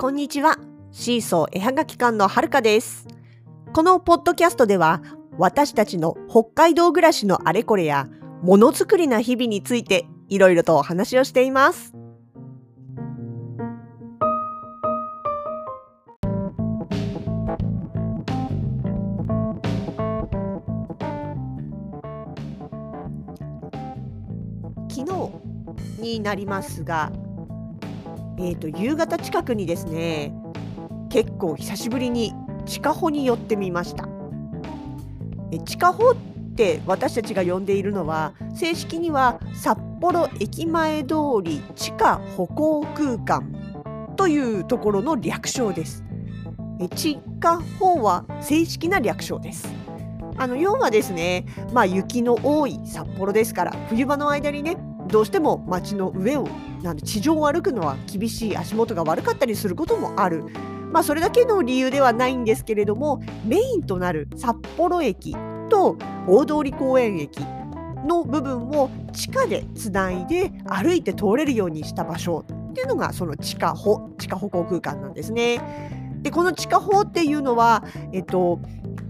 こんにちは。シーソー絵はがき館のはるかです。このポッドキャストでは、私たちの北海道暮らしのあれこれや、ものづくりな日々について、いろいろとお話をしています。昨日になりますが、えー、と夕方近くにですね結構久しぶりに地下穂に寄ってみました。え地下穂って私たちが呼んでいるのは正式には札幌駅前通り地下歩行空間というところの略称です。え地下穂は正式な略称です。あの要はですね、まあ、雪の多い札幌ですから冬場の間にねどうしても街の上をなん地上を歩くのは厳しい足元が悪かったりすることもある。まあそれだけの理由ではないんですけれどもメインとなる札幌駅と大通公園駅の部分を地下でつないで歩いて通れるようにした場所っていうのがその地下歩地下歩行空間なんですね。でこの地下歩っていうのは、えっと、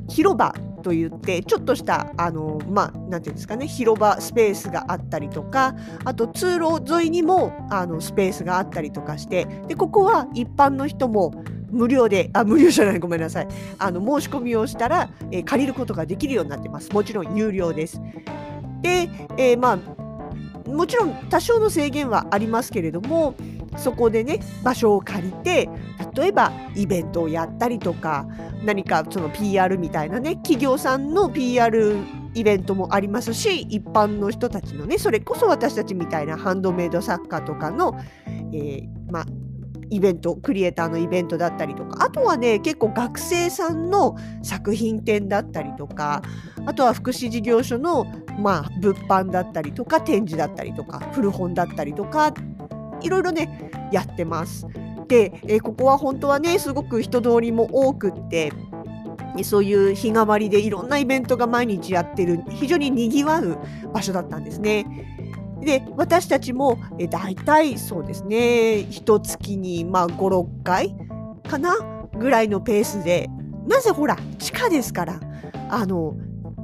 広場と言ってちょっとしたあのまあなんていうんですかね広場スペースがあったりとかあと通路沿いにもあのスペースがあったりとかしてでここは一般の人も無料であ無料じゃないごめんなさい。あの申し込みをしたら、えー借りることができるようになってます。もちろん有料です。で、えーまあもちろん多少の制限はありますけれどもそこでね場所を借りて例えばイベントをやったりとか何かその PR みたいなね企業さんの PR イベントもありますし一般の人たちのねそれこそ私たちみたいなハンドメイド作家とかの、えーまあイベントクリエイターのイベントだったりとかあとはね結構学生さんの作品展だったりとかあとは福祉事業所の、まあ、物販だったりとか展示だったりとか古本だったりとかいろいろねやってます。で、えーここは本当はねすごく人通りも多くってそういう日替わりでいろんなイベントが毎日やってる非常ににぎわう場所だったんですね。で私たちもえ大体そうですね一月にまあ56回かなぐらいのペースでなぜほら地下ですからあの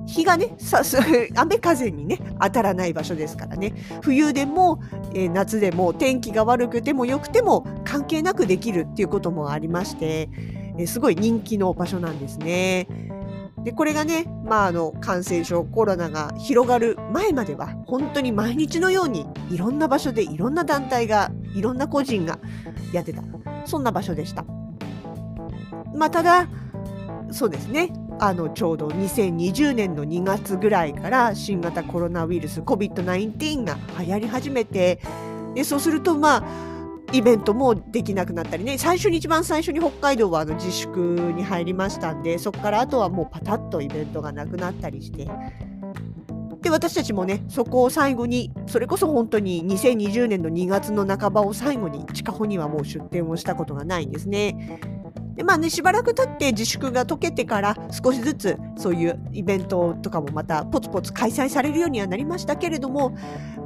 日がねさす 雨風にね当たらない場所ですからね冬でも、えー夏でも天気が悪くても良くても関係なくできるっていうこともありまして、えーすごい人気の場所なんですね。でこれがね、まあ、あの感染症コロナが広がる前までは本当に毎日のようにいろんな場所でいろんな団体がいろんな個人がやってたそんな場所でした。まあ、ただそうですねあのちょうど2020年の2月ぐらいから新型コロナウイルス COVID-19 が流行り始めてでそうするとまあイベントもできなくなったりね最初に一番最初に北海道はあの自粛に入りましたんでそこからあとはもうパタッとイベントがなくなったりしてで私たちもねそこを最後にそれこそ本当に2020年の2月の半ばを最後に地下穂にはもう出店をしたことがないんですね。でまあねしばらく経って自粛が解けてから少しずつそういうイベントとかもまたポツポツ開催されるようにはなりましたけれども、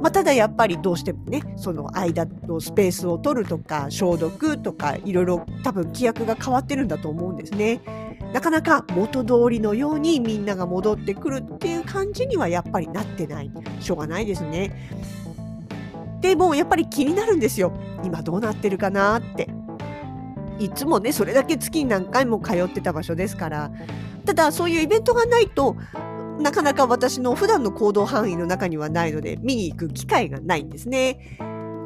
まあ、ただやっぱりどうしてもねその間のスペースを取るとか消毒とかいろいろ多分規約が変わってるんだと思うんですね。なかなか元通りのようにみんなが戻ってくるっていう感じにはやっぱりなってないしょうがないですね。でもやっぱり気になるんですよ今どうなってるかなって。いつもねそれだけ月に何回も通ってた場所ですからただそういうイベントがないとなかなか私の普段の行動範囲の中にはないので見に行く機会がないんですね。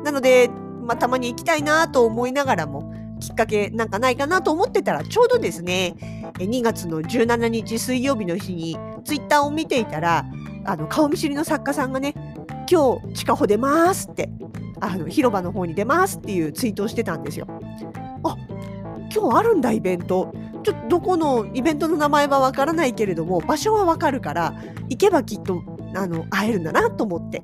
なので、まあ、たまに行きたいなと思いながらもきっかけなんかないかなと思ってたらちょうどですね2月の17日水曜日の日にツイッターを見ていたらあの顔見知りの作家さんがね「今日地下歩出ます」ってあの広場の方に出ますっていうツイートをしてたんですよ。あ今日あるんだイベント。ちょどこのイベントの名前はわからないけれども場所はわかるから行けばきっとあの会えるんだなと思って。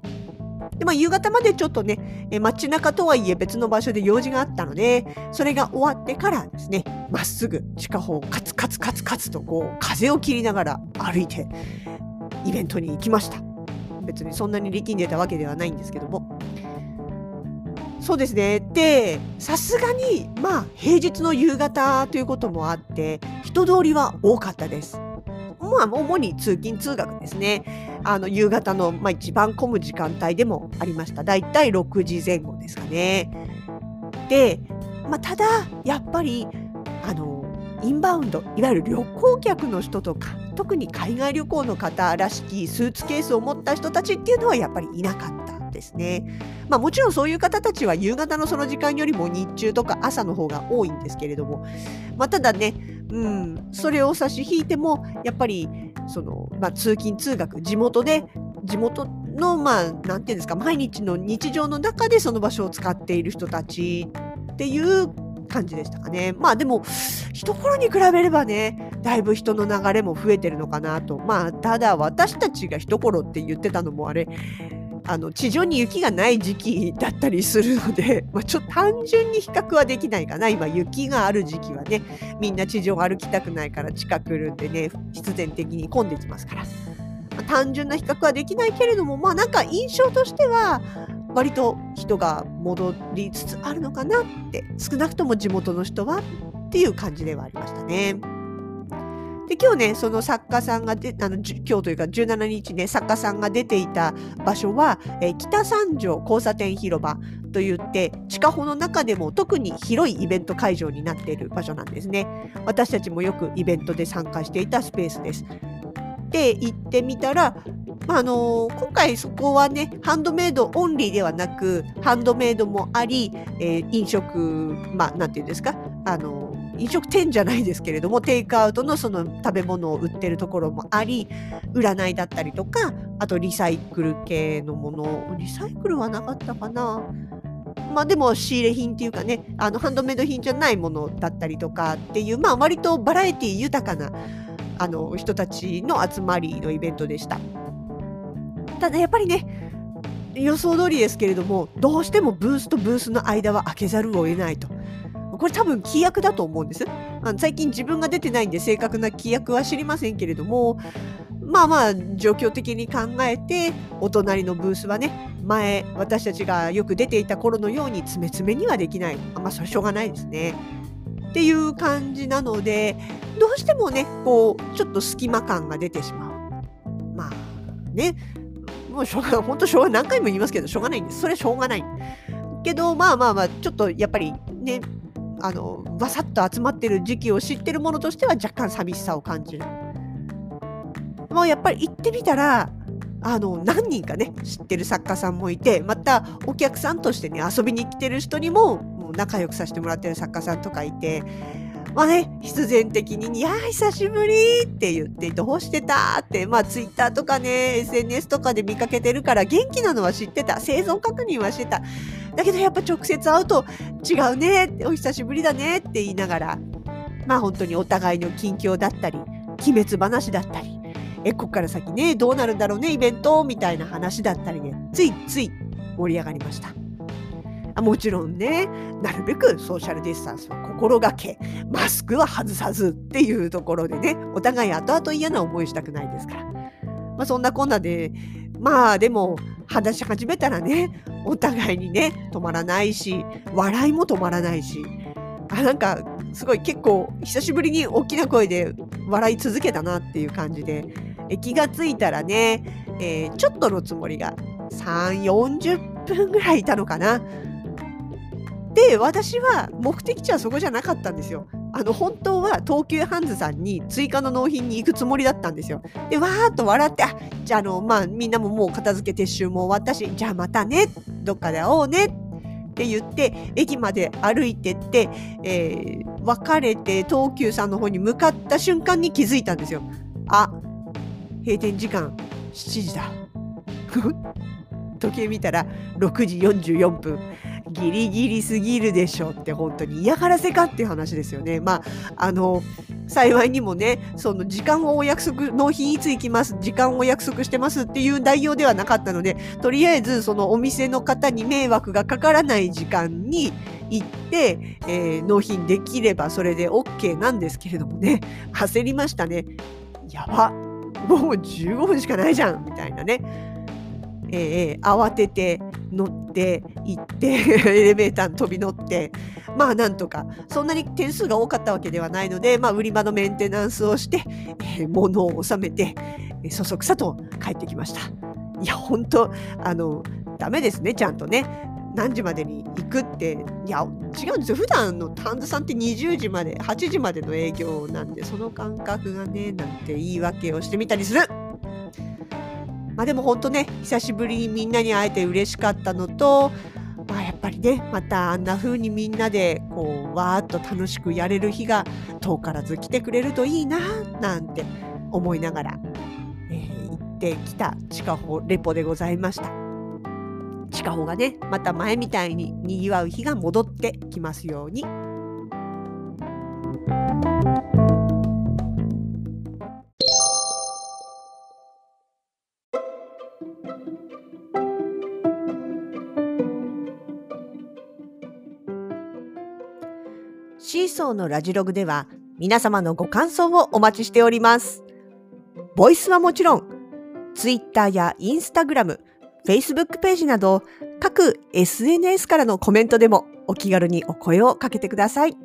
で、まあ、夕方までちょっとねえ街中とはいえ別の場所で用事があったのでそれが終わってからですねまっすぐ地下歩をカツカツカツカツとこう風を切りながら歩いてイベントに行きました。別にそんなに力んでたわけではないんですけども。そうですね。で、さすがに、まあ、平日の夕方ということもあって、人通りは多かったです。まあ、主に通勤通学ですね。あの、夕方の、まあ、一番混む時間帯でもありました。だいたい6時前後ですかね。で、まあ、ただ、やっぱり、あの、インバウンド、いわゆる旅行客の人とか、特に海外旅行の方らしきスーツケースを持った人たちっていうのはやっぱりいなかったですね。まあもちろんそういう方たちは夕方のその時間よりも日中とか朝の方が多いんですけれども、まあただね、うん、それを差し引いても、やっぱり、その、まあ通勤通学、地元で、地元の、まあ、なんていうんですか、毎日の日常の中でその場所を使っている人たちっていう感じでしたかね。まあでも、一頃に比べればね、だいぶ人の流れも増えてるのかなと。まあ、ただ私たちが一頃って言ってたのもあれ、あの地上に雪がない時期だったりするので、まあ、ちょっと単純に比較はできないかな今雪がある時期はねみんな地上歩きたくないから近くるんでね必然的に混んできますから、まあ、単純な比較はできないけれどもまあなんか印象としては割と人が戻りつつあるのかなって少なくとも地元の人はっていう感じではありましたね。で今日ねその作家さんがであの今日というか17日ね作家さんが出ていた場所は、え、北三条交差点広場といって地下穂の中でも特に広いイベント会場になっている場所なんですね。私たちもよくイベントで参加していたスペースです。で行ってみたらまあ、のー、今回そこはねハンドメイドオンリーではなくハンドメイドもあり、えー、飲食まあなんていうんですか？あの飲食店じゃないですけれどもテイクアウトのその食べ物を売ってるところもあり占いだったりとかあとリサイクル系のもの。リサイクルはなかったかな。まあでも仕入れ品っていうかねあのハンドメイド品じゃないものだったりとかっていうまあ割とバラエティ豊かなあの人たちの集まりのイベントでした。ただやっぱりね予想通りですけれどもどうしてもブースとブースの間は開けざるを得ないと。これ多分規約だと思うんです。あの最近自分が出てないんで正確な規約は知りませんけれども、まあまあ状況的に考えて、お隣のブースはね、前私たちがよく出ていた頃のように詰め詰めにはできない。まあそれしょうがないですね。っていう感じなので、どうしてもね、こう、ちょっと隙間感が出てしまう。まあね、もうしょうがない、本当しょうが、何回も言いますけど、しょうがないんです。それはしょうがない。けど、まあまあまあ、ちょっとやっぱりね、あのバサッと集まってる時期を知ってるものとしては若干寂しさを感じる。もうやっぱり行ってみたらあの何人かね知ってる作家さんもいてまたお客さんとしてね遊びに来てる人にももう仲良くさせてもらってる作家さんとかいてまあね、必然的に、いや久しぶりって言って、どうしてたって、まあ、ツイッターとかね、SNS とかで見かけてるから、元気なのは知ってた。生存確認はしてた。だけど、やっぱ直接会うと、違うね、お久しぶりだねって言いながら、まあ、本当にお互いの近況だったり、鬼滅話だったり、え、こっから先ね、どうなるんだろうね、イベントみたいな話だったりね、ついつい盛り上がりました。もちろんね、なるべくソーシャルディスタンスは心がけ、マスクは外さずっていうところでね、お互い後々嫌な思いしたくないですから。まあそんなこんなで、まあでも話し始めたらね、お互いにね、止まらないし、笑いも止まらないし、あ、なんかすごい結構久しぶりに大きな声で笑い続けたなっていう感じで、え気がついたらね、えー、ちょっとのつもりが3、40分ぐらいいたのかな。で、私は目的地はそこじゃなかったんですよ。あの、本当は東急ハンズさんに追加の納品に行くつもりだったんですよ。で、わーっと笑って、あ、じゃあ、の、まあ、みんなももう片付け撤収も終わったし、じゃあまたね、どっかで会おうねって言って、駅まで歩いてって、えー、別れて東急さんの方に向かった瞬間に気づいたんですよ。あ、閉店時間7時だ。時計見たら6時44分。ギリギリすぎるでしょって本当に嫌がらせかっていう話ですよね。まあ、あの、幸いにもね、その時間をお約束、納品いつ行きます、時間をお約束してますっていう内容ではなかったので、とりあえずそのお店の方に迷惑がかからない時間に行って、えー、納品できればそれで OK なんですけれどもね、焦りましたね。やば、もう15分しかないじゃんみたいなね。えー、慌てて乗って行って エレベーターに飛び乗ってまあなんとかそんなに点数が多かったわけではないので、まあ、売り場のメンテナンスをして、えー、物を収めて、え、そそくさと帰ってきました。いや本当あのダメですねちゃんとね。何時までに行くっていや違うんですよ。普段のタンズさんって20時まで8時までの営業なんでその感覚がねなんて言い訳をしてみたりする。まあでも本当ね久しぶりにみんなに会えて嬉しかったのとぱりねまたあんな風にみんなでこうわーっと楽しくやれる日が遠からず来てくれるといいななんて思いながら、えー、行ってきた地下歩レポでございました。地下歩がねまた前みたいににぎわう日が戻ってきますように。シーソーのラジログでは皆様のご感想をお待ちしております。ボイスはもちろん、ツイッターやインスタグラム、Facebook ページなど各 SNS からのコメントでもお気軽にお声をかけてください。